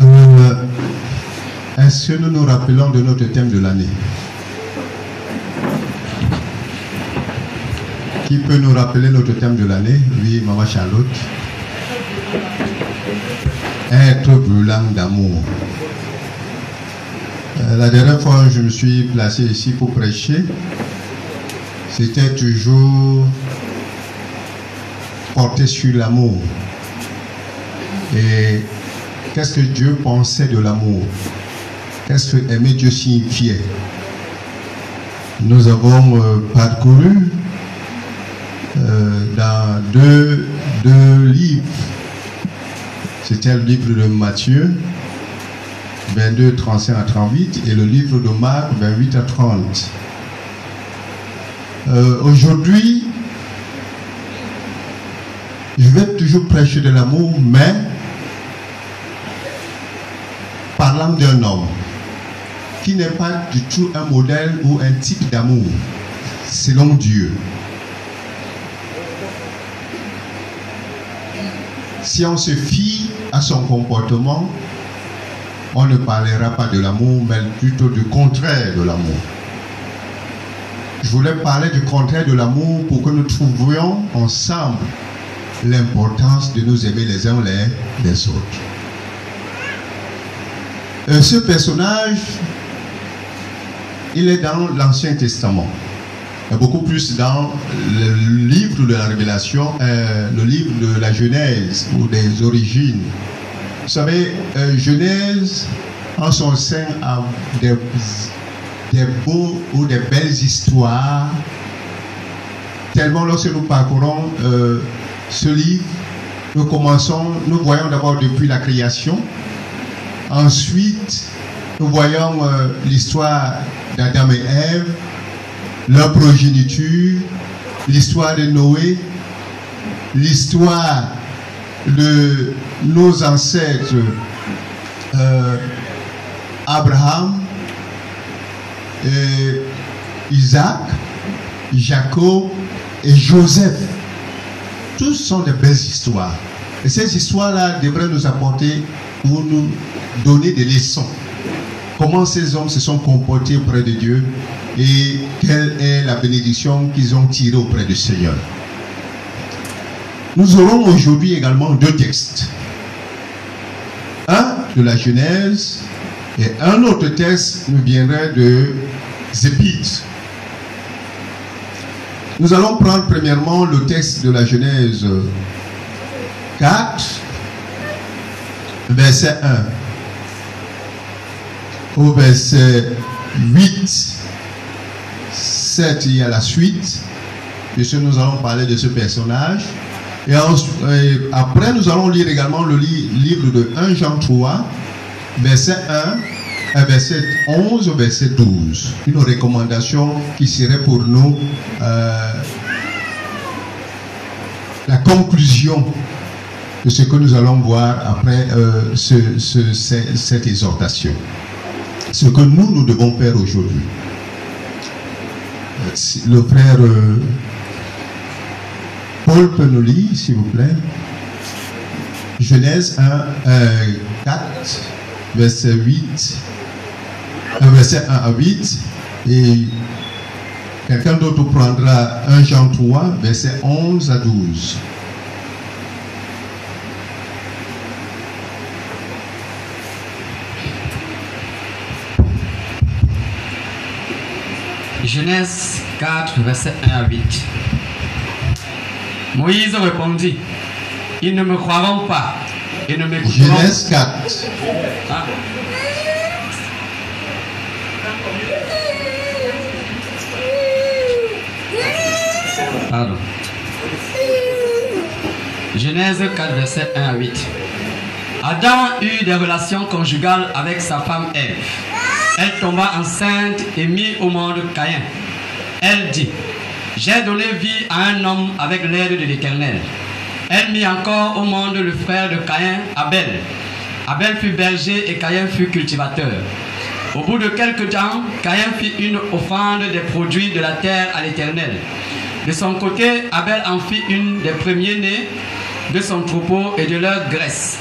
Euh, Est-ce que nous nous rappelons de notre thème de l'année Qui peut nous rappeler notre thème de l'année Oui, Maman Charlotte. Être brûlant d'amour. Euh, La dernière fois, je me suis placé ici pour prêcher. C'était toujours porté sur l'amour. Et qu'est-ce que Dieu pensait de l'amour? Qu'est-ce que aimer Dieu signifiait? Nous avons euh, parcouru euh, dans deux livres. C'était le livre de Matthieu, 22, 35 à 38, et le livre de Marc, 28 à 30. Euh, Aujourd'hui, je vais toujours prêcher de l'amour, mais parlant d'un homme qui n'est pas du tout un modèle ou un type d'amour, selon Dieu. Si on se fie à son comportement, on ne parlera pas de l'amour, mais plutôt du contraire de l'amour. Je voulais parler du contraire de l'amour pour que nous trouvions ensemble l'importance de nous aimer les uns les, autres. Euh, ce personnage, il est dans l'Ancien Testament. Et beaucoup plus dans le livre de la Révélation, euh, le livre de la Genèse ou des origines. Vous savez, euh, Genèse, en son sein, a des, beaux ou des belles histoires. Tellement lorsque nous parcourons euh, ce livre, nous commençons, nous voyons d'abord depuis la création. Ensuite, nous voyons euh, l'histoire d'Adam et Ève, leur progéniture, l'histoire de Noé, l'histoire de nos ancêtres euh, Abraham, Isaac, Jacob et Joseph. Tous sont de belles histoires. Et ces histoires-là devraient nous apporter ou nous donner des leçons. Comment ces hommes se sont comportés auprès de Dieu et quelle est la bénédiction qu'ils ont tirée auprès du Seigneur. Nous aurons aujourd'hui également deux textes. Un de la Genèse et un autre texte nous viendrait de Zépite. Nous allons prendre premièrement le texte de la Genèse 4, verset 1 au verset 8, 7, il y a la suite. Puisque nous allons parler de ce personnage. Et, et après, nous allons lire également le li, livre de 1 Jean 3, verset 1 verset 11 au verset 12. Une recommandation qui serait pour nous euh, la conclusion de ce que nous allons voir après euh, ce, ce, cette exhortation. Ce que nous, nous devons faire aujourd'hui. Le frère euh, Paul peut nous lire, s'il vous plaît. Genèse 1, 4, verset 8 verset 1 à 8 et quelqu'un d'autre prendra 1 Jean 3 verset 11 à 12 Genèse 4 verset 1 à 8 Moïse répondit ils ne me croiront pas et ne m'écouteront Genèse 4 Ah. Pardon. Genèse 4, verset 1 à 8. Adam eut des relations conjugales avec sa femme Ève. Elle tomba enceinte et mit au monde Caïn. Elle dit, j'ai donné vie à un homme avec l'aide de l'Éternel. Elle mit encore au monde le frère de Caïn, Abel. Abel fut berger et Caïn fut cultivateur. Au bout de quelques temps, Caïn fit une offrande des produits de la terre à l'Éternel. De son côté, Abel en fit une des premiers-nés de son troupeau et de leur graisse.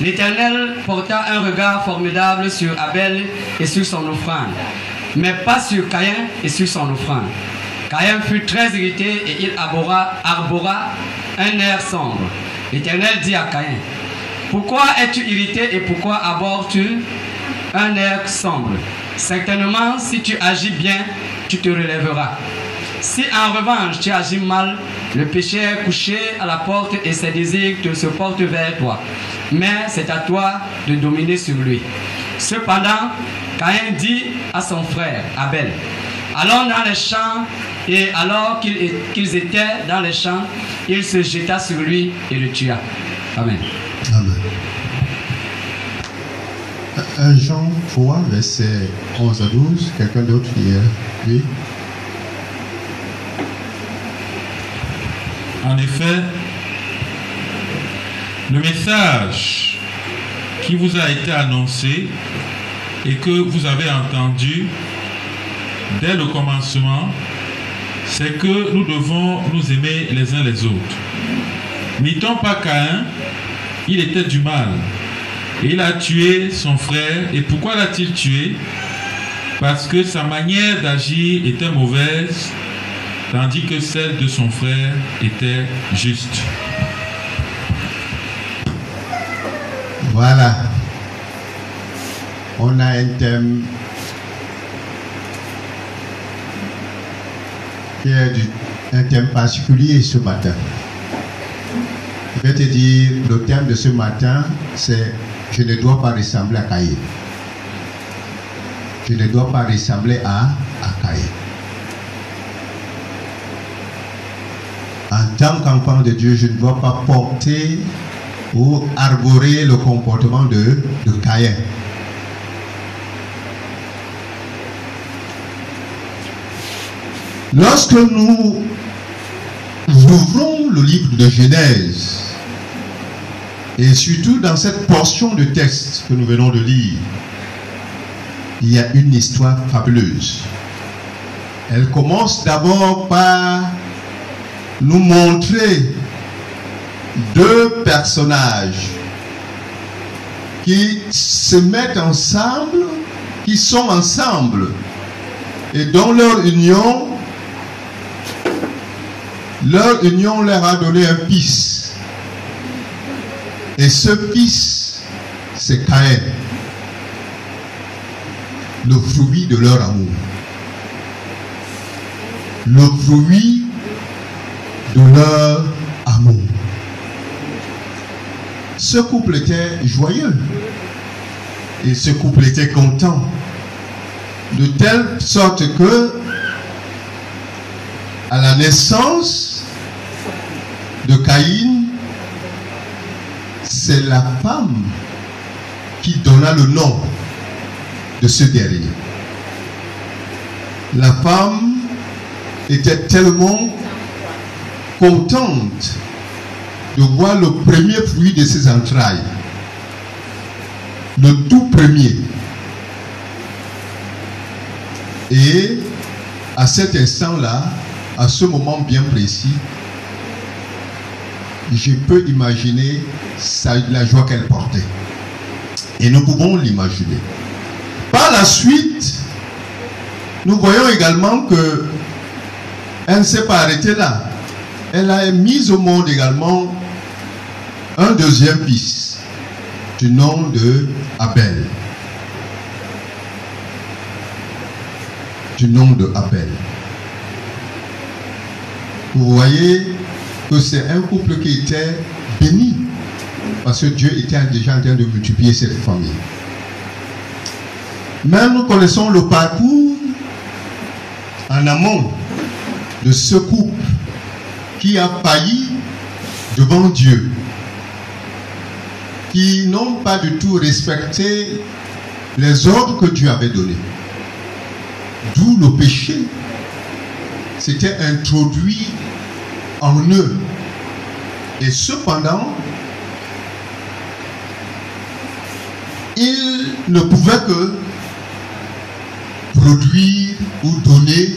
L'Éternel porta un regard formidable sur Abel et sur son offrande, mais pas sur Caïn et sur son offrande. Caïn fut très irrité et il arbora, arbora un air sombre. L'Éternel dit à Caïn, Pourquoi es-tu irrité et pourquoi abordes-tu un air sombre? Certainement, si tu agis bien, tu te relèveras. Si en revanche tu agis mal, le péché est couché à la porte et ses désirs te se portent vers toi. Mais c'est à toi de dominer sur lui. Cependant, Caïn dit à son frère Abel, allons dans les champs, et alors qu'ils étaient dans les champs, il se jeta sur lui et le tua. Amen. Amen. 1 Jean 3, verset 11 à 12. Quelqu'un d'autre hier Oui. En effet, le message qui vous a été annoncé et que vous avez entendu dès le commencement, c'est que nous devons nous aimer les uns les autres. N'y-t-on pas Caïn Il était du mal. Et il a tué son frère. Et pourquoi l'a-t-il tué? Parce que sa manière d'agir était mauvaise tandis que celle de son frère était juste. Voilà. On a un thème qui un thème particulier ce matin. Je vais te dire, le thème de ce matin, c'est Je ne dois pas ressembler à Caïn. Je ne dois pas ressembler à, à Caïn. En tant qu'enfant de Dieu, je ne dois pas porter ou arborer le comportement de, de Caïn. Lorsque nous ouvrons le livre de Genèse, et surtout dans cette portion de texte que nous venons de lire, il y a une histoire fabuleuse. Elle commence d'abord par nous montrer deux personnages qui se mettent ensemble, qui sont ensemble, et dont leur union, leur union leur a donné un fils. Et ce fils, c'est Caïn, le fruit de leur amour. Le fruit de leur amour. Ce couple était joyeux et ce couple était content. De telle sorte que, à la naissance de Caïn, c'est la femme qui donna le nom de ce dernier. La femme était tellement contente de voir le premier fruit de ses entrailles. Le tout premier. Et à cet instant-là, à ce moment bien précis, je peux imaginer la joie qu'elle portait. Et nous pouvons l'imaginer. Par la suite, nous voyons également que elle ne s'est pas arrêtée là elle a mis au monde également un deuxième fils du nom de Abel. Du nom de Abel. Vous voyez c'est un couple qui était béni parce que Dieu était déjà en train de multiplier cette famille. Mais nous connaissons le parcours en amont de ce couple qui a failli devant Dieu, qui n'ont pas du tout respecté les ordres que Dieu avait donnés. D'où le péché s'était introduit en eux. Et cependant, ils ne pouvaient que produire ou donner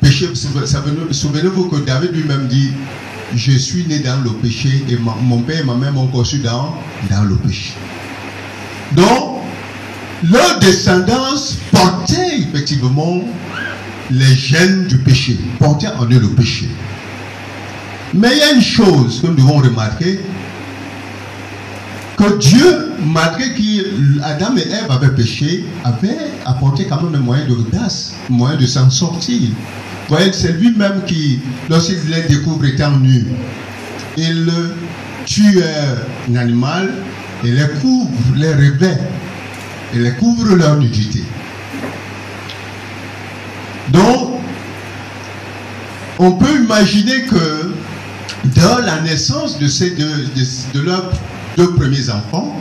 péché. Souvenez-vous que David lui-même dit, je suis né dans le péché et mon père et ma mère m'ont conçu dans, dans le péché. Donc, leur descendance portait effectivement les gènes du péché, portait en eux le péché. Mais il y a une chose que nous devons remarquer, que Dieu, malgré qu'Adam et Ève avaient péché, avait apporté quand même un moyen de grâce, un moyen de s'en sortir. Vous voyez, c'est lui-même qui, lorsqu'il les découvre étant nus, il tue un animal et les couvre, les revêt, et les couvre leur nudité. Donc, on peut imaginer que dans la naissance de, ces deux, de, leurs deux premiers enfants,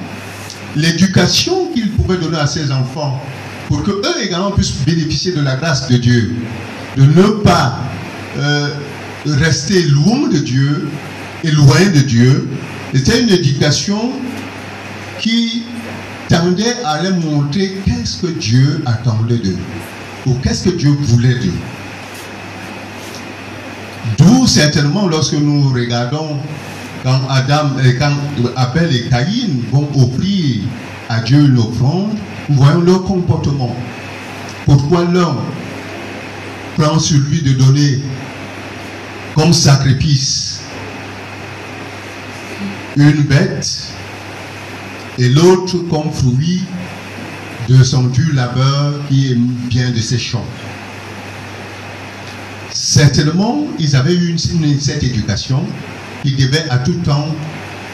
l'éducation qu'ils pouvaient donner à ces enfants pour que eux également puissent bénéficier de la grâce de Dieu, de ne pas euh, rester loin de Dieu et loin de Dieu, c'était une éducation qui tendait à leur montrer qu'est-ce que Dieu attendait d'eux, ou qu'est-ce que Dieu voulait d'eux. D'où certainement lorsque nous regardons quand Adam, et quand Abel et Caïn vont offrir à Dieu une offrande, nous voyons leur comportement. Pourquoi l'homme prend sur lui de donner comme sacrifice une bête et l'autre comme fruit de son dur labeur qui bien de ses champs? Certainement, ils avaient eu cette éducation, ils devaient à tout temps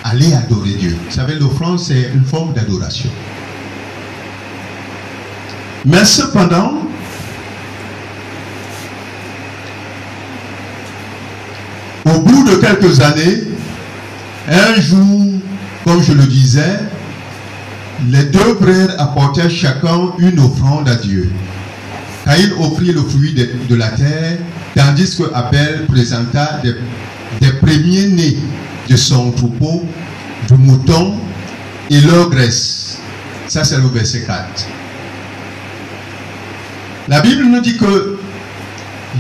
aller adorer Dieu. Vous savez, l'offrande, c'est une forme d'adoration. Mais cependant, au bout de quelques années, un jour, comme je le disais, les deux frères apportèrent chacun une offrande à Dieu. Caïn offrit le fruit de la terre Tandis que Abel présenta des, premiers-nés de son troupeau, du mouton et leur graisse. Ça, c'est le verset 4. La Bible nous dit que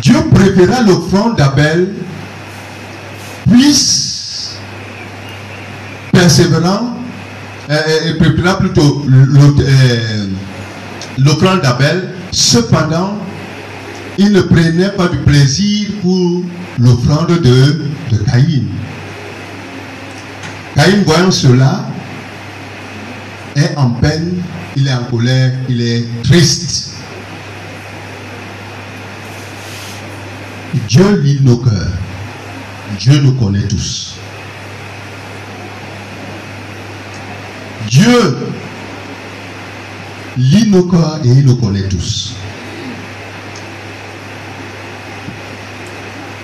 Dieu préféra l'offrande d'Abel, plus persévérant, euh, euh, préféra plutôt euh, l'offrande d'Abel, cependant il ne prenait pas du plaisir pour l'offrande de, de Caïn. Caïn, voyant cela, est en peine, il est en colère, il est triste. Dieu lit nos cœurs. Dieu nous connaît tous. Dieu lit nos cœurs et il nous connaît tous.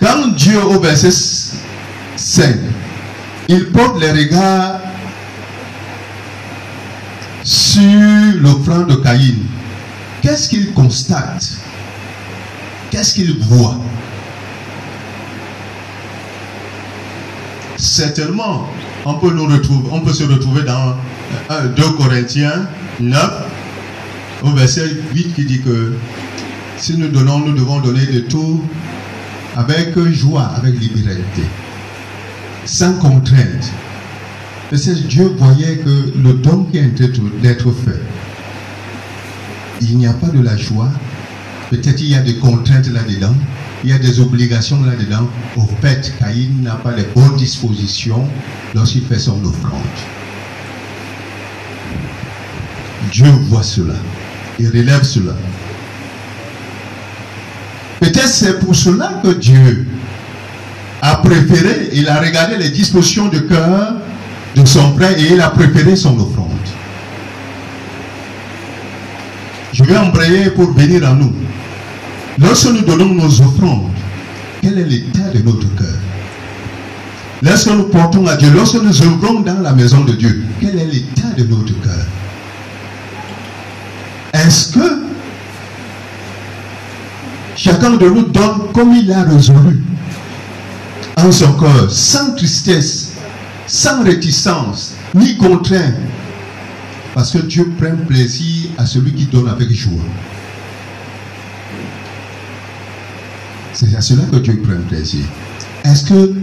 Quand Dieu, au verset 5, il porte les regards sur l'offrande de Caïn, qu'est-ce qu'il constate? Qu'est-ce qu'il voit? Certainement, on peut, on peut se retrouver dans 2 Corinthiens 9, au verset 8 qui dit que si nous donnons, nous devons donner de tout avec joie, avec liberté, sans contrainte. Dieu voyait que le don qui est d'être fait, il n'y a pas de la joie. Peut-être il y a des contraintes là-dedans, il y a des obligations là-dedans. Au fait, Caïn n'a pas les bonnes dispositions lorsqu'il fait son offrande. Dieu voit cela. Il relève cela. Peut-être c'est pour cela que Dieu a préféré, il a regardé les dispositions de cœur de son frère et il a préféré son offrande. Je vais embrayer pour venir à nous. Lorsque nous donnons nos offrandes, quel est l'état de notre cœur? Lorsque nous portons à Dieu, lorsque nous œuvrons dans la maison de Dieu, quel est l'état de notre cœur? Est-ce que Chacun de nous donne comme il a résolu en son cœur, sans tristesse, sans réticence, ni contrainte? Parce que Dieu prend plaisir à celui qui donne avec joie. C'est à cela que Dieu prend plaisir. Est-ce que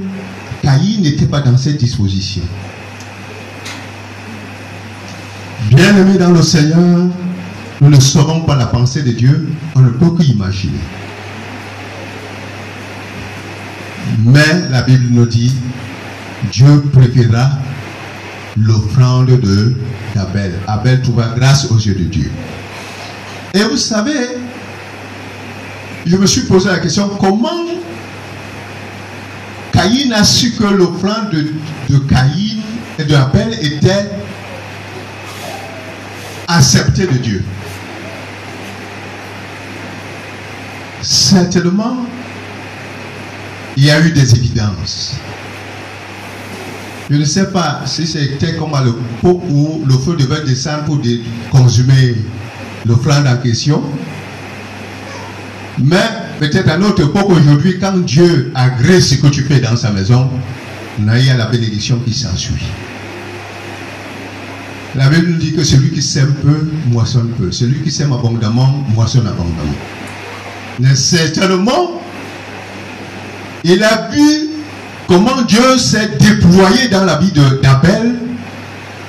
Caïn n'était pas dans cette disposition? Bien-aimé dans le Seigneur, nous ne saurons pas la pensée de Dieu, on ne peut qu'imaginer. Mais la Bible nous dit, Dieu préférera l'offrande de d'Abel. Abel trouva grâce aux yeux de Dieu. Et vous savez, je me suis posé la question, comment Caïn a su que l'offrande de, de Caïn et de Abel était acceptée de Dieu? Certainement, il y a eu des évidences. Je ne sais pas si c'était comme à l'époque où le feu devait descendre pour dé- consumer l'offrande en question. Mais peut-être à notre époque aujourd'hui, quand Dieu agrée ce que tu fais dans sa maison, il y a la bénédiction qui s'ensuit. La Bible nous dit que celui qui sème peu, moissonne peu. Celui qui sème abondamment, moissonne abondamment. Mais certainement, il a vu comment Dieu s'est déployé dans la vie d'Abel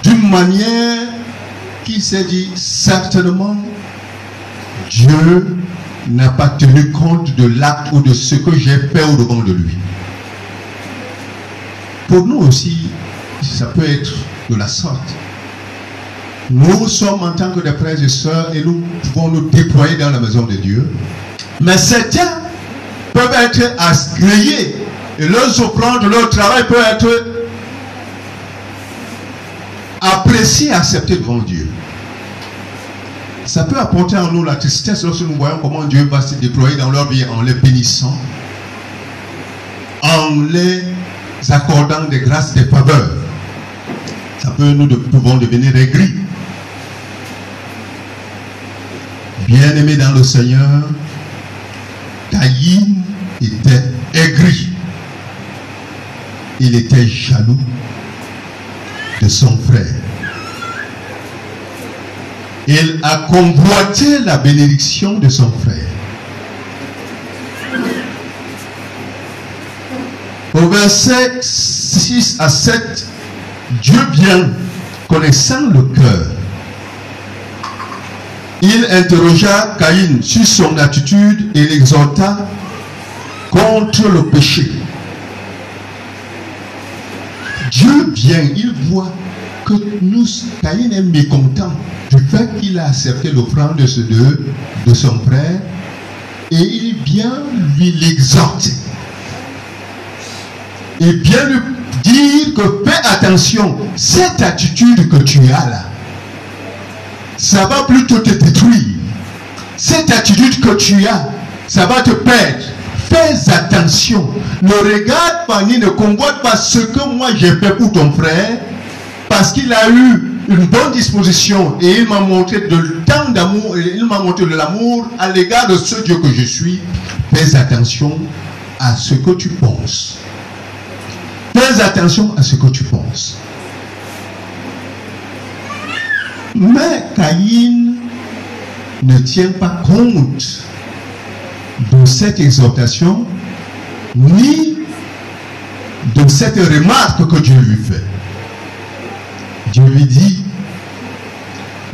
d'une manière qui s'est dit certainement Dieu n'a pas tenu compte de l'acte ou de ce que j'ai fait au devant de lui. Pour nous aussi, ça peut être de la sorte. Nous sommes en tant que des frères et sœurs et nous pouvons nous déployer dans la maison de Dieu. Mais certains peuvent être agréés et leurs offrandes, leur travail peut être apprécié, accepté devant Dieu. Ça peut apporter en nous la tristesse lorsque nous voyons comment Dieu va se déployer dans leur vie en les bénissant, en les accordant des grâces, des faveurs. Ça peut nous pouvons devenir aigris. Bien-aimé dans le Seigneur, Était aigri. Il était jaloux de son frère. Il a convoité la bénédiction de son frère. Au verset 6 à 7, Dieu vient, connaissant le cœur, il interrogea Caïn sur son attitude et l'exhorta contre le péché. Dieu vient, il voit que nous, Caïn est mécontent du fait qu'il a accepté l'offrande de, de son frère et il vient lui l'exhorter. Et bien lui dire que fais attention, cette attitude que tu as là, ça va plutôt te détruire. Cette attitude que tu as, ça va te perdre. Fais attention. Ne regarde pas ni ne convoite pas ce que moi j'ai fait pour ton frère, parce qu'il a eu une bonne disposition et il m'a montré de tant d'amour, et il m'a montré de l'amour à l'égard de ce Dieu que je suis. Fais attention à ce que tu penses. Fais attention à ce que tu penses. Mais Caïn ne tient pas compte de cette exhortation ni de cette remarque que Dieu lui fait. Dieu lui dit,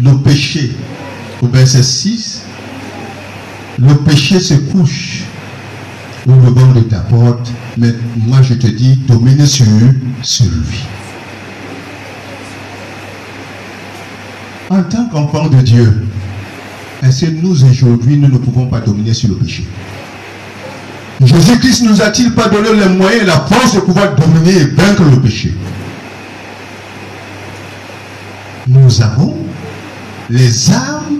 le péché, au verset 6, le péché se couche au devant de ta porte, mais moi je te dis, domine sur, sur lui. En tant qu'enfant de Dieu, est-ce que nous aujourd'hui, nous ne pouvons pas dominer sur le péché? Jésus-Christ nous a-t-il pas donné les moyens et la force de pouvoir dominer et vaincre le péché? Nous avons les armes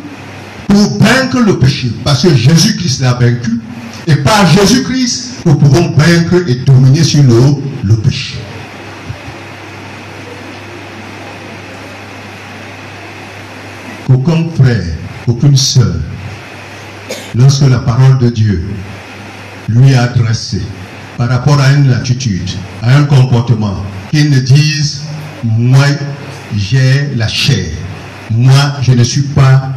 pour vaincre le péché, parce que Jésus-Christ l'a vaincu, et par Jésus-Christ, nous pouvons vaincre et dominer sur le, le péché. Qu'aucun frère, aucune sœur, lorsque la parole de Dieu lui est adressée par rapport à une attitude, à un comportement, qu'il ne dise, moi j'ai la chair, moi je ne suis pas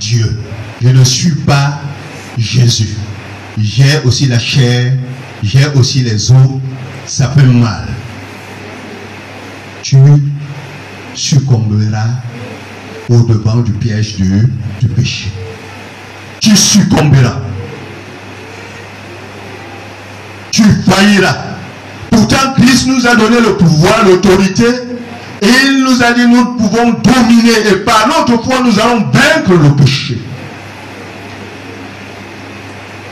Dieu, je ne suis pas Jésus. j'ai aussi la chair, j'ai aussi les os, ça fait mal. Tu succomberas au devant du piège du, du péché. Tu succomberas. Tu failliras. Pourtant, Christ nous a donné le pouvoir, l'autorité, et il nous a dit nous pouvons dominer, et par notre foi, nous allons vaincre le péché.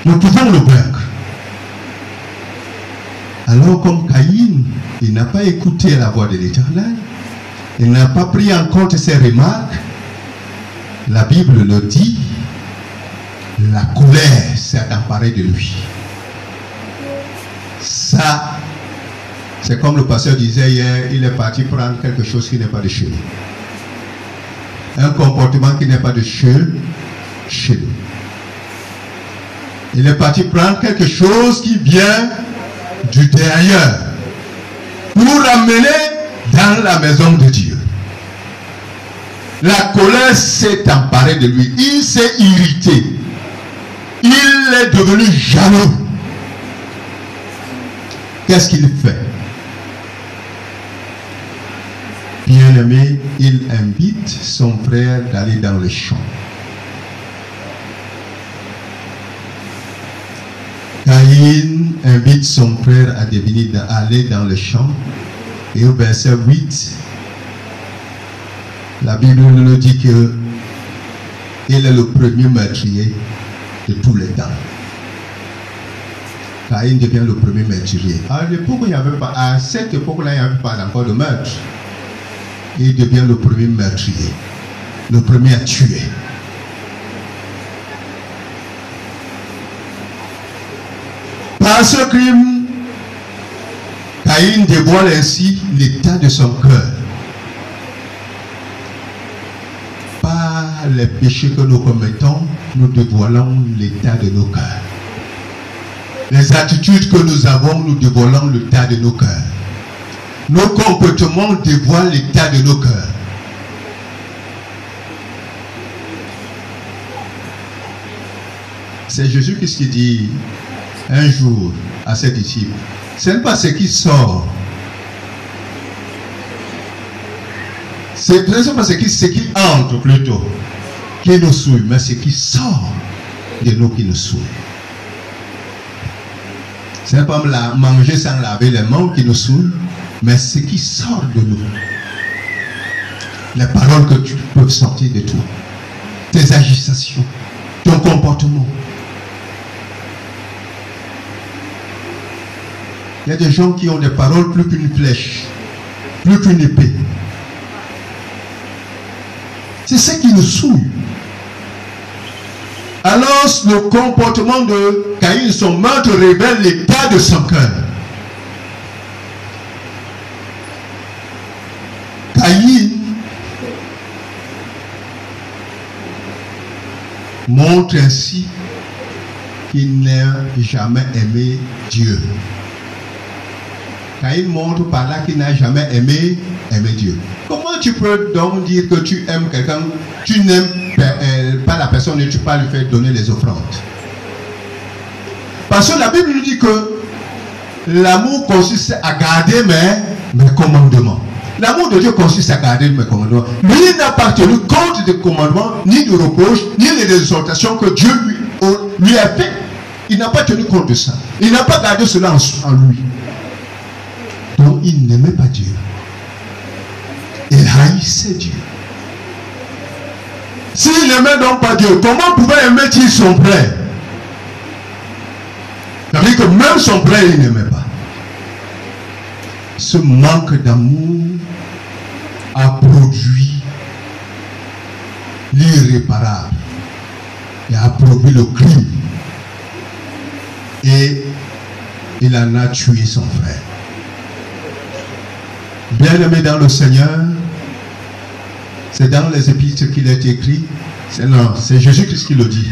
Nous pouvons le vaincre. Alors comme Caïn, il n'a pas écouté la voix de l'Éternel, il n'a pas pris en compte ses remarques, la Bible le dit, la colère s'est emparée de lui. Ça, c'est comme le pasteur disait hier, il est parti prendre quelque chose qui n'est pas de chez lui. Un comportement qui n'est pas de chez, chez lui. Il est parti prendre quelque chose qui vient du derrière pour ramener dans la maison de Dieu. La colère s'est emparée de lui. Il s'est irrité. Il est devenu jaloux. Qu'est-ce qu'il fait? Bien-aimé, il invite son frère d'aller dans le champ. Caïn invite son frère à devenir d'aller dans le champ. Et au verset 8, la Bible nous dit que il est le premier meurtrier de tous les temps. Caïn devient le premier meurtrier. À à cette époque-là, il n'y avait pas encore de meurtre. Il devient le premier meurtrier, le premier à tuer. Par ce crime, Caïn dévoile ainsi l'état de son cœur. Les péchés que nous commettons, nous dévoilons l'état de nos cœurs. Les attitudes que nous avons, nous dévoilons l'état de nos cœurs. Nos comportements dévoilent l'état de nos cœurs. C'est Jésus qui dit un jour à ses disciples, ce n'est pas ce qui sort. C'est pas ce qui, ce qui entre plutôt qui nous souille, mais ce qui sort de nous qui nous souille. Ce n'est pas manger sans laver les mains qui nous souille, mais ce qui sort de nous. Les paroles que tu peux sortir de toi, tes agitations, ton comportement. Il y a des gens qui ont des paroles plus qu'une flèche, plus qu'une épée. C'est ce qui nous souille. Alors le comportement de Caïn, son meurtre, révèle l'état de son cœur. Caïn montre ainsi qu'il n'a jamais aimé Dieu. Caïn montre par là qu'il n'a jamais aimé, aimé Dieu. Comment tu peux donc dire que tu aimes quelqu'un, tu n'aimes pas la personne et tu pas lui faire donner les offrandes? Parce que la Bible nous dit que l'amour consiste à garder mes, commandements. L'amour de Dieu consiste à garder mes commandements. Lui n'a pas tenu compte des commandements, ni de reproches, ni des exhortations que Dieu lui, lui a fait. Il n'a pas tenu compte de ça. Il n'a pas gardé cela en lui. Il n'aimait pas Dieu. Il haïssait Dieu. S'il n'aimait donc pas Dieu, comment pouvait aimer-il son frère? Ça veut dire que même son frère, il n'aimait pas. Ce manque d'amour a produit l'irréparable. Il a produit le crime. Et il en a tué son frère. Bien-aimé dans le Seigneur, c'est dans les épîtres qu'il est écrit. C'est non, c'est Jésus-Christ qui le dit.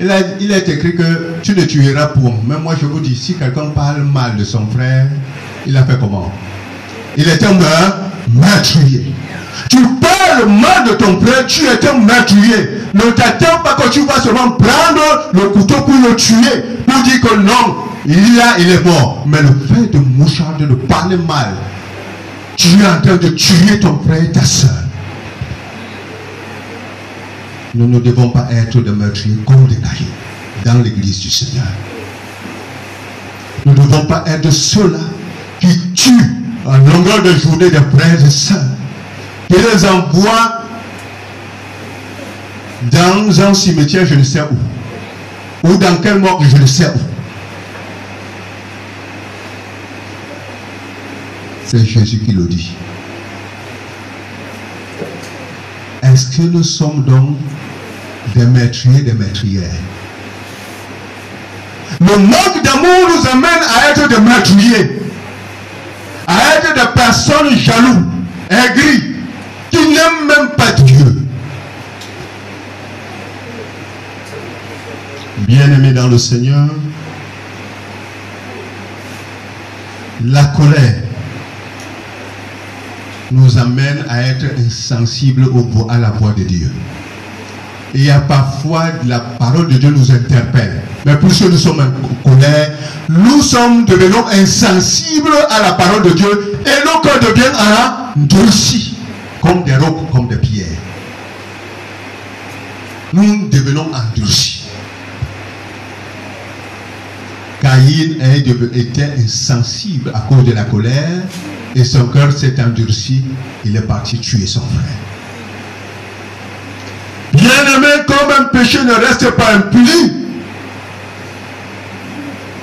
Il, a, est écrit que tu ne tueras point. Mais moi je vous dis, si quelqu'un parle mal de son frère, il a fait comment? Il est un meurtrier. Tu parles mal de ton frère, tu es un meurtrier. ne t'attends pas que tu vas seulement prendre le couteau pour le tuer, pour dire que non, il a, il est mort. Mais le fait de moucharder, de parler mal, tu es en train de tuer ton frère et ta soeur. Nous ne devons pas être des meurtriers condamnés dans l'église du Seigneur. Nous ne devons pas être ceux-là qui tuent en longueur de journée des frères et sœurs, qui les envoient dans un cimetière, je ne sais où, ou dans quel morgue, je ne sais où. Jésus qui le dit. Est-ce que nous sommes donc des maîtriers, des maîtrières Le manque d'amour nous amène à être des meurtriers, à être des personnes jaloux, aigries, qui n'aiment même pas Dieu. Bien-aimés dans le Seigneur, la colère nous amène à être insensibles à la voix de Dieu. Et il y a parfois la parole de Dieu nous interpelle. Mais puisque nous sommes en colère, nous sommes devenons insensibles à la parole de Dieu et nos cœurs deviennent endurcis, comme des rocs, comme des pierres. Nous devenons endurcis. Caïn était insensible à cause de la colère et son cœur s'est endurci. Il est parti tuer son frère. Bien-aimé, comme un péché ne reste pas impuni,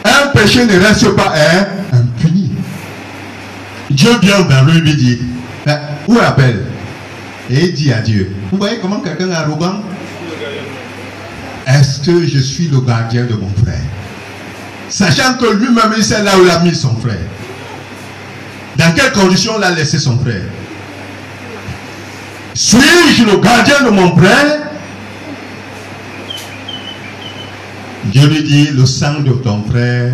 un péché ne reste pas impuni. Dieu vient vers lui lui dit, ben, où appelle? Et il dit à Dieu, vous voyez comment quelqu'un est arrogant? Est-ce que je suis le gardien de mon frère? Sachant que lui-même, il sait là où il a mis son frère. Dans quelles conditions il a laissé son frère? Suis-je le gardien de mon frère? Dieu lui dit, le sang de ton frère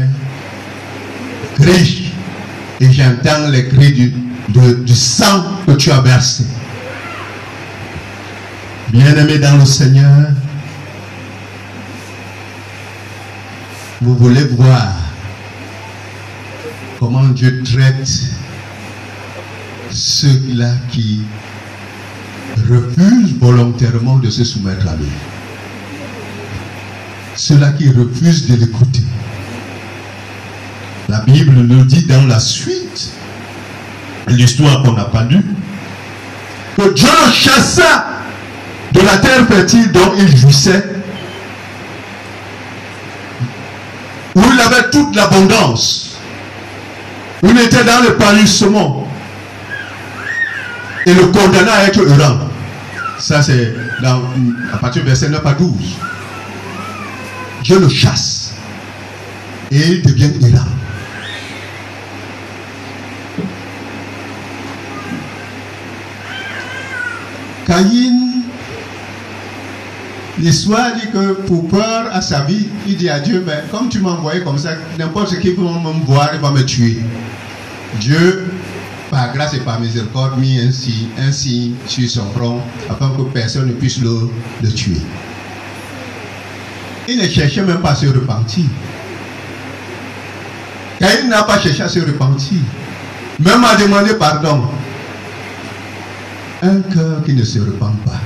crie et j'entends les cris du, du sang que tu as versé. Bien-aimé dans le Seigneur, vous voulez voir comment Dieu traite ceux-là qui refusent volontairement de se soumettre à lui. Ceux-là qui refusent de l'écouter. La Bible nous dit dans la suite, l'histoire qu'on n'a pas lue, que Dieu chassa de la terre fertile dont il jouissait, où il avait toute l'abondance, où il était dans le palissement, et le condamna à être heurant. Ça, c'est à partir du verset 9 à 12. Dieu le chasse et il devient errant. Caïn, l'histoire dit que pour peur à sa vie, il dit à Dieu, mais comme tu m'as envoyé comme ça, n'importe qui peut me voir, il va me tuer. Dieu, par grâce et par miséricorde, mis ainsi, ainsi sur son front, afin que personne ne puisse le, le tuer. Il ne cherchait même pas à se repentir. Caïn n'a pas cherché à se repentir, même à demander pardon. Un cœur qui ne se repent pas,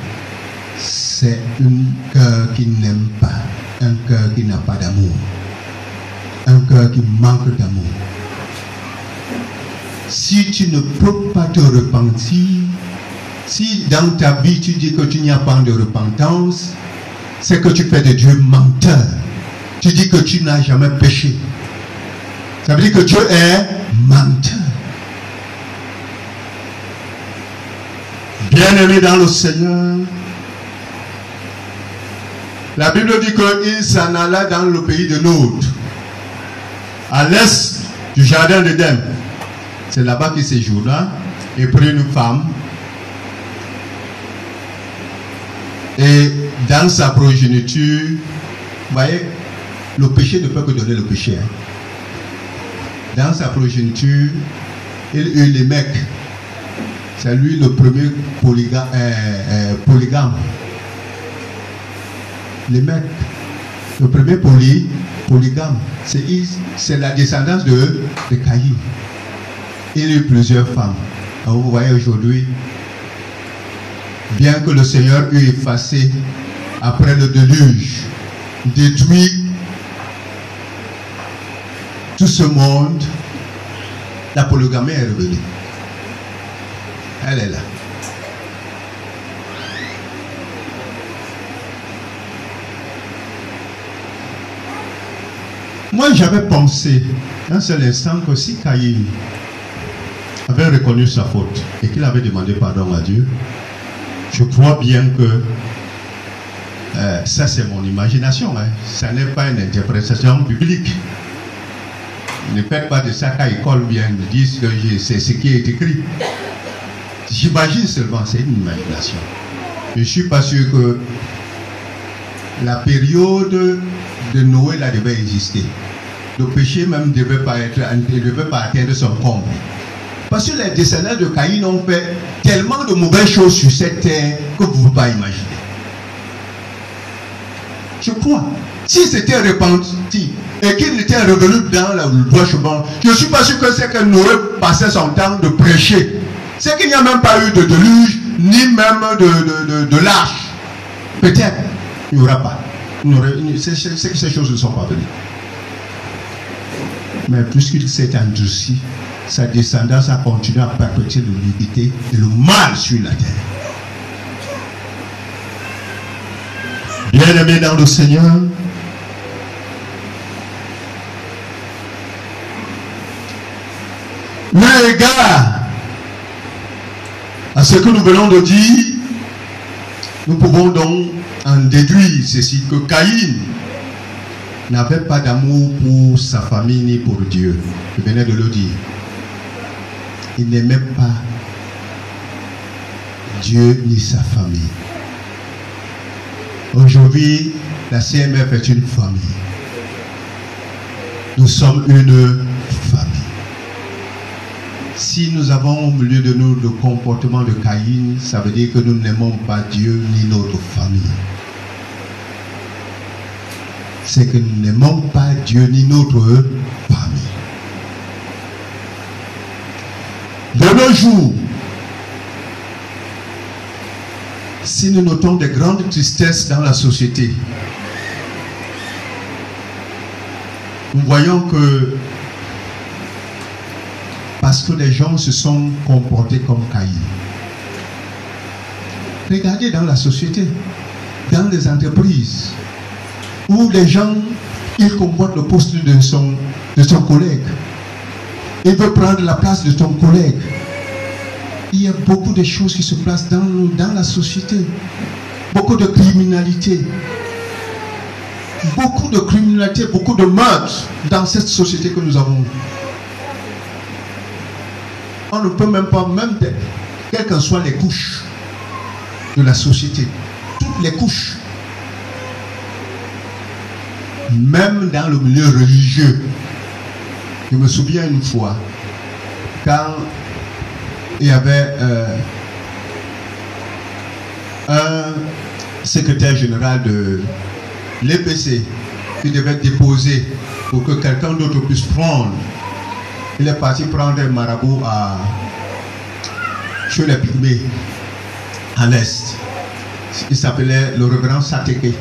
c'est un cœur qui n'aime pas, un cœur qui n'a pas d'amour, un cœur qui manque d'amour. Si tu ne peux pas te repentir, si dans ta vie tu dis que tu n'y as pas de repentance, c'est que tu fais de Dieu menteur. Tu dis que tu n'as jamais péché. Ça veut dire que Dieu est menteur. Bien-aimé dans le Seigneur, la Bible dit qu'il s'en alla dans le pays de Nod, à l'est du jardin d'Éden. C'est là-bas qu'il séjourna et prit une femme. Et dans sa progéniture, vous voyez, le péché ne peut que donner le péché. Hein. Dans sa progéniture, il eut les mecs. C'est lui le premier polygame. Euh, euh, polygame. les mecs. Le premier poly, polygame, c'est la descendance de, de Caïn. Il a eu plusieurs femmes. Alors vous voyez aujourd'hui, bien que le Seigneur eût effacé après le déluge, détruit tout ce monde, la polygamie est revenue. Elle est là. Moi, j'avais pensé un seul instant que si Caïn avait reconnu sa faute et qu'il avait demandé pardon à Dieu, je crois bien que euh, ça c'est mon imagination, hein. ça n'est pas une interprétation biblique. Ne faites pas de ça qu'à école bien, disent que c'est ce qui est écrit. J'imagine seulement, c'est une imagination. Je ne suis pas sûr que la période de Noé devait exister. Le péché même ne devait pas, être, devait pas atteindre son comble. Parce que les descendants de Caïn ont fait tellement de mauvaises choses sur cette terre que vous ne pouvez pas imaginer. Je crois. Si c'était repenti et qu'il était revenu dans le droit chemin, je ne suis pas sûr que c'est que Noé passait son temps de prêcher. C'est qu'il n'y a même pas eu de déluge, ni même de, de, l'arche. Peut-être, il n'y aura pas. C'est que ces choses ne sont pas venues. Mais puisqu'il s'est endurci, sa descendance a continué à perpétuer l'humilité et le mal sur la terre. Bien-aimé dans le Seigneur, mais égard à ce que nous venons de dire, nous pouvons donc en déduire ceci que Caïn n'avait pas d'amour pour sa famille ni pour Dieu. Je venais de le dire. N'aimait pas Dieu ni sa famille. Aujourd'hui, la CMF est une famille. Nous sommes une famille. Si nous avons au milieu de nous le comportement de Caïn, ça veut dire que nous n'aimons pas Dieu ni notre famille c'est que nous n'aimons pas Dieu ni notre famille. De si nous notons des grandes tristesses dans la société, nous voyons que parce que les gens se sont comportés comme Caïn. Regardez dans la société, dans les entreprises, où les gens, ils combattent le poste de son, de son collègue. Il veut prendre la place de ton collègue. Il y a beaucoup de choses qui se passent dans, dans la société. Beaucoup de criminalité. Beaucoup de criminalité, beaucoup de meurtres dans cette société que nous avons. On ne peut même pas, même quelles que soient les couches de la société, toutes les couches, même dans le milieu religieux. Je me souviens une fois, quand il y avait euh, un secrétaire général de l'EPC qui devait déposer pour que quelqu'un d'autre puisse prendre. Il est parti prendre un marabout à, chez les Pygmées, à l'Est. Il s'appelait le révérend Sateke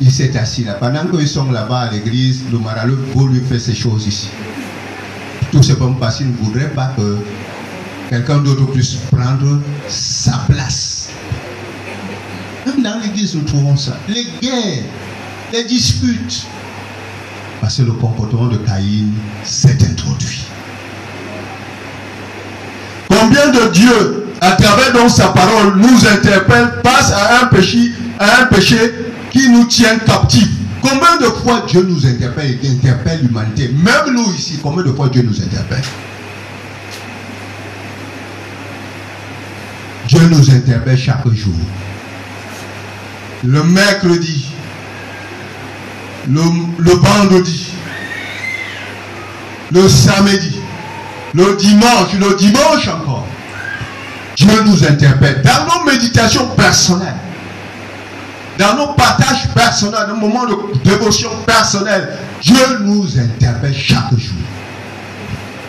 il s'est assis là. Pendant qu'ils sont là-bas à l'église, le maralou pour lui faire ces choses ici. Tout simplement parce qu'il ne voudrait pas que quelqu'un d'autre puisse prendre sa place. Même dans l'église, nous trouvons ça. Les guerres, les disputes. Parce que le comportement de Caïn s'est introduit. Combien de Dieu, à travers donc sa parole, nous interpelle face à un péché, à un péché qui nous tient captifs? Combien de fois Dieu nous interpelle et interpelle l'humanité? Même nous ici, combien de fois Dieu nous interpelle? Dieu nous interpelle chaque jour. Le mercredi, le, le vendredi, le samedi, le dimanche, le dimanche encore. Dieu nous interpelle dans nos méditations personnelles. Dans nos partages personnels, nos moments de dévotion personnelle, Dieu nous interpelle chaque jour.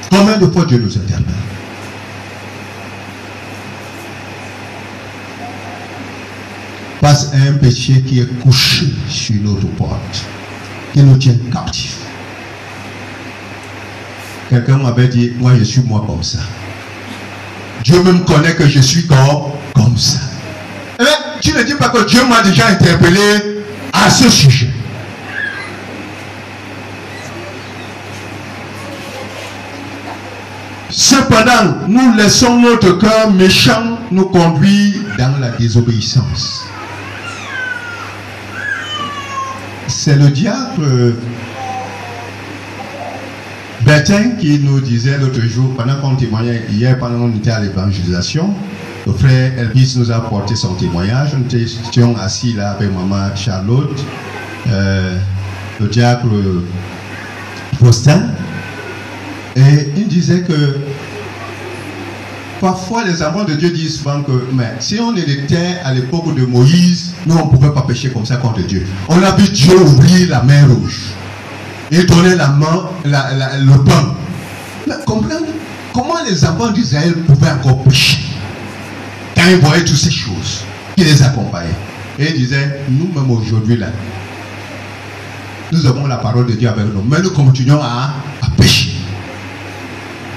Combien de fois Dieu nous interpelle Face à un péché qui est couché sur notre porte, qui nous tient captifs. Quelqu'un m'avait dit, moi je suis moi comme ça. Dieu me connaît que je suis comme, comme ça. Tu ne dis pas que Dieu m'a déjà interpellé à ce sujet. Cependant, nous laissons notre cœur méchant nous conduire dans la désobéissance. C'est le diable Bertin qui nous disait l'autre jour, pendant qu'on témoignait, hier pendant qu'on était à l'évangélisation, le frère Elvis nous a apporté son témoignage. Nous étions assis là avec maman Charlotte, euh, le diable Faustin, et il disait que parfois les enfants de Dieu disent souvent que mais si on était à l'époque de Moïse, nous on ne pouvait pas pécher comme ça contre Dieu. On a vu Dieu ouvrir la mer rouge et donner la main, le pain. Mais comprenez comment les enfants d'Israël pouvaient encore pécher? Ils voyaient toutes ces choses qui les accompagnaient. Et ils disaient, nous-mêmes aujourd'hui là, nous avons la parole de Dieu avec nous, mais nous continuons à, pécher.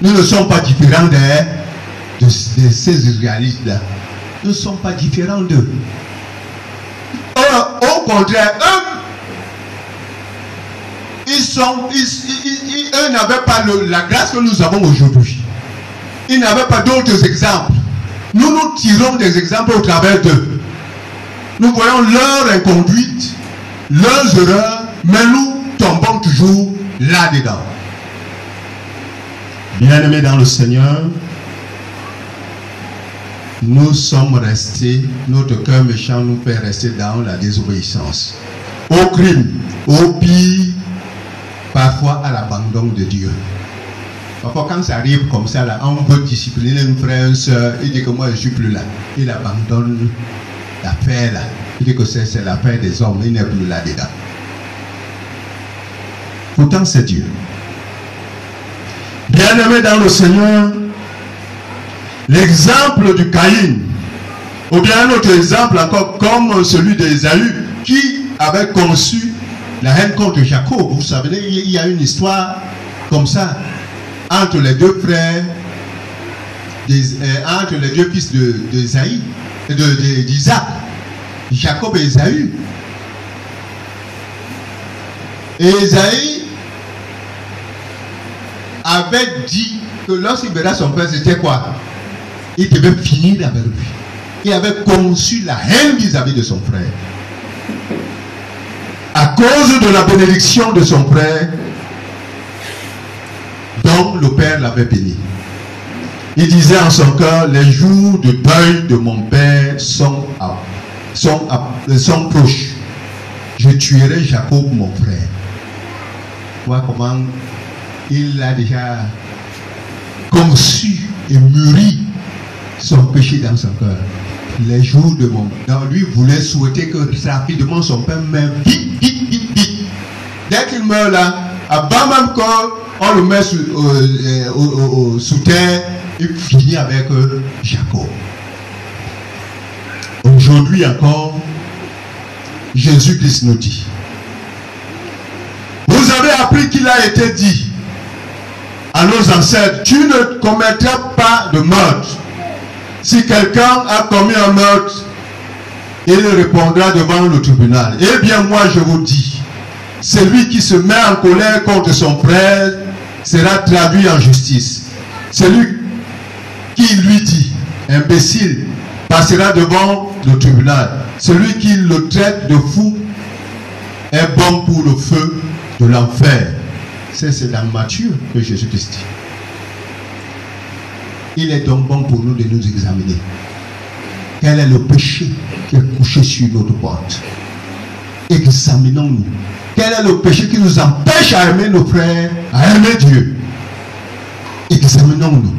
Nous ne sommes pas différents de, ces Israélites là. Nous ne sommes pas différents d'eux. Au contraire, eux ils sont, eux n'avaient pas la grâce que nous avons aujourd'hui. Ils n'avaient pas d'autres exemples. Nous nous tirons des exemples au travers d'eux. Nous voyons leur inconduite, leurs erreurs, mais nous tombons toujours là-dedans. Bien-aimés dans le Seigneur, nous sommes restés, notre cœur méchant nous fait rester dans la désobéissance, au crime, au pire, parfois à l'abandon de Dieu. Parfois, quand ça arrive comme ça, là, on veut discipliner une frère, une soeur, il dit que moi je ne suis plus là. Il abandonne l'affaire là. Il dit que c'est l'affaire des hommes, il n'est plus là-dedans. Pourtant, c'est Dieu. Bien-aimé dans le Seigneur, l'exemple du Caïn, ou bien un autre exemple encore comme celui d'Ésaü, qui avait conçu la haine contre Jacob. Vous savez, il y a une histoire comme ça entre les deux frères, euh, entre les deux fils de, de d'Isaac, Jacob et Esaü. Et Esaïe avait dit que lorsqu'il verra son père, c'était quoi? Il devait finir avec lui. Il avait conçu la haine vis-à-vis -vis de son frère à cause de la bénédiction de son frère, le père l'avait béni. Il disait en son cœur, les jours de deuil de mon père sont, sont, sont proches. Je tuerai Jacob, mon frère. Vois comment il a déjà conçu et mûri son péché dans son cœur les jours de mon Donc lui voulait souhaiter que rapidement son père meure. Dès qu'il meurt là, avant même qu'on le met sous, euh, sous, terre, il finit avec euh, Jacob. Aujourd'hui encore, Jésus-Christ nous dit, vous avez appris qu'il a été dit à nos ancêtres, tu ne commettras pas de meurtre si quelqu'un a commis un meurtre, il répondra devant le tribunal. Eh bien, moi, je vous dis, celui qui se met en colère contre son frère sera traduit en justice. Celui qui lui dit, imbécile, passera devant le tribunal. Celui qui le traite de fou est bon pour le feu de l'enfer. C'est dans Matthieu que Jésus-Christ dit. Il est donc bon pour nous de nous examiner. Quel est le péché qui est couché sur notre porte? Examinons-nous. Quel est le péché qui nous empêche à aimer nos frères, à aimer Dieu Examinons-nous.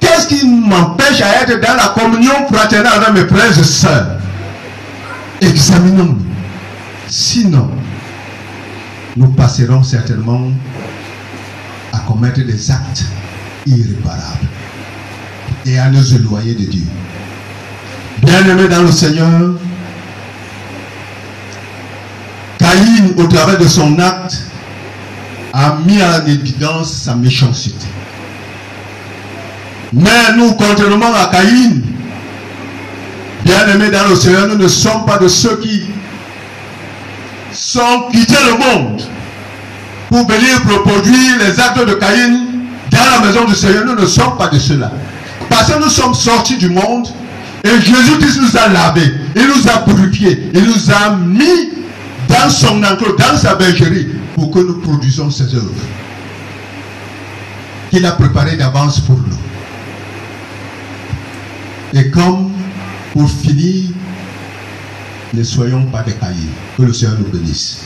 Qu'est-ce qui m'empêche à être dans la communion fraternelle avec mes frères et sœurs? Examinons-nous. Sinon, nous passerons certainement à commettre des actes irréparables et à nous éloigner de Dieu. Bien-aimés dans le Seigneur, Au travers de son acte, a mis en évidence sa méchanceté. Mais nous, contrairement à Caïn, bien-aimés dans le Seigneur, nous ne sommes pas de ceux qui sont quittés le monde pour venir reproduire les actes de Caïn dans la maison du Seigneur. Nous ne sommes pas de ceux-là. Parce que nous sommes sortis du monde et Jésus-Christ nous a lavés, il nous a purifiés, il nous a mis dans son enclos, dans sa bergerie, pour que nous produisons ses œuvres qu'il a préparées d'avance pour nous. Et comme pour finir, ne soyons pas des cahiers. Que le Seigneur nous bénisse.